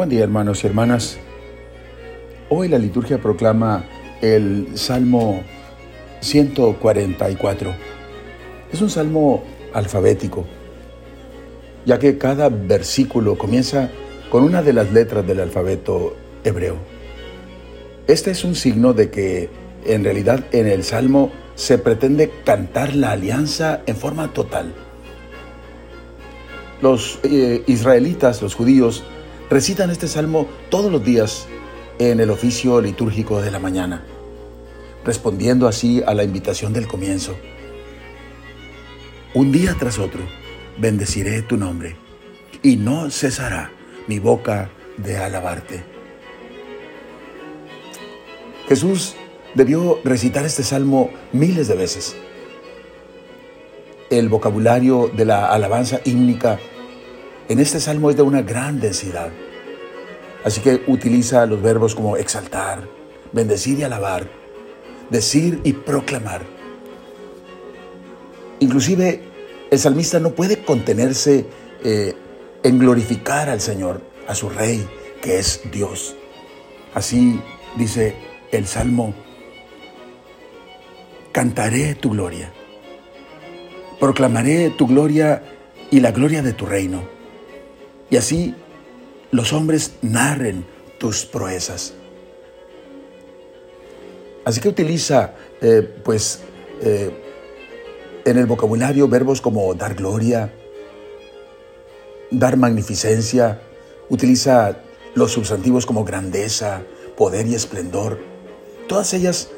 Buen día hermanos y hermanas. Hoy la liturgia proclama el Salmo 144. Es un salmo alfabético, ya que cada versículo comienza con una de las letras del alfabeto hebreo. Este es un signo de que en realidad en el salmo se pretende cantar la alianza en forma total. Los eh, israelitas, los judíos, recitan este salmo todos los días en el oficio litúrgico de la mañana, respondiendo así a la invitación del comienzo. Un día tras otro bendeciré tu nombre y no cesará mi boca de alabarte. Jesús debió recitar este salmo miles de veces. El vocabulario de la alabanza hímnica en este salmo es de una gran densidad. Así que utiliza los verbos como exaltar, bendecir y alabar, decir y proclamar. Inclusive el salmista no puede contenerse eh, en glorificar al Señor, a su Rey, que es Dios. Así dice el Salmo, cantaré tu gloria, proclamaré tu gloria y la gloria de tu reino y así los hombres narren tus proezas. Así que utiliza, eh, pues, eh, en el vocabulario verbos como dar gloria, dar magnificencia, utiliza los sustantivos como grandeza, poder y esplendor, todas ellas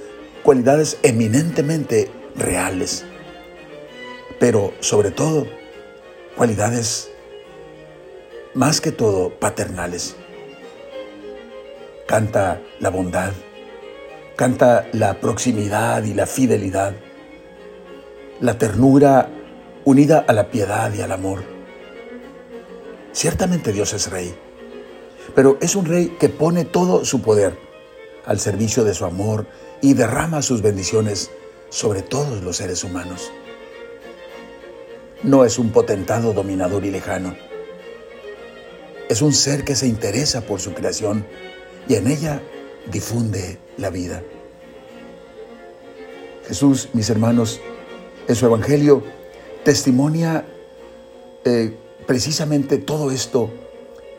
cualidades eminentemente reales, pero sobre todo cualidades más que todo paternales. Canta la bondad, canta la proximidad y la fidelidad, la ternura unida a la piedad y al amor. Ciertamente Dios es rey, pero es un rey que pone todo su poder al servicio de su amor y derrama sus bendiciones sobre todos los seres humanos. No es un potentado dominador y lejano es un ser que se interesa por su creación y en ella difunde la vida. Jesús, mis hermanos, en su Evangelio testimonia eh, precisamente todo esto,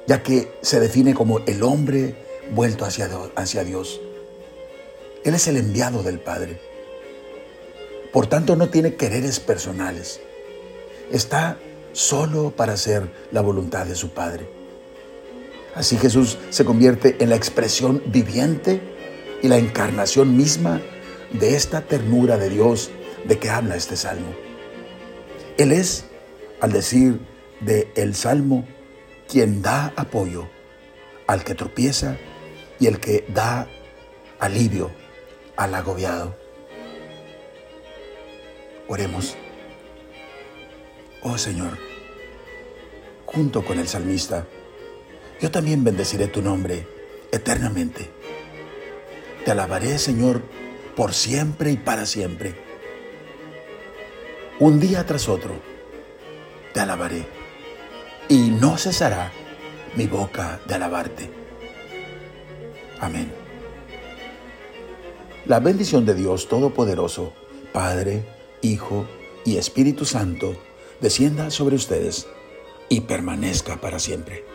ya que se define como el hombre vuelto hacia, hacia Dios. Él es el enviado del Padre. Por tanto, no tiene quereres personales. Está solo para hacer la voluntad de su Padre. Así Jesús se convierte en la expresión viviente y la encarnación misma de esta ternura de Dios de que habla este salmo. Él es, al decir de el salmo, quien da apoyo al que tropieza y el que da alivio al agobiado. Oremos. Oh Señor, junto con el salmista, yo también bendeciré tu nombre eternamente. Te alabaré, Señor, por siempre y para siempre. Un día tras otro, te alabaré, y no cesará mi boca de alabarte. Amén. La bendición de Dios Todopoderoso, Padre, Hijo y Espíritu Santo, descienda sobre ustedes y permanezca para siempre.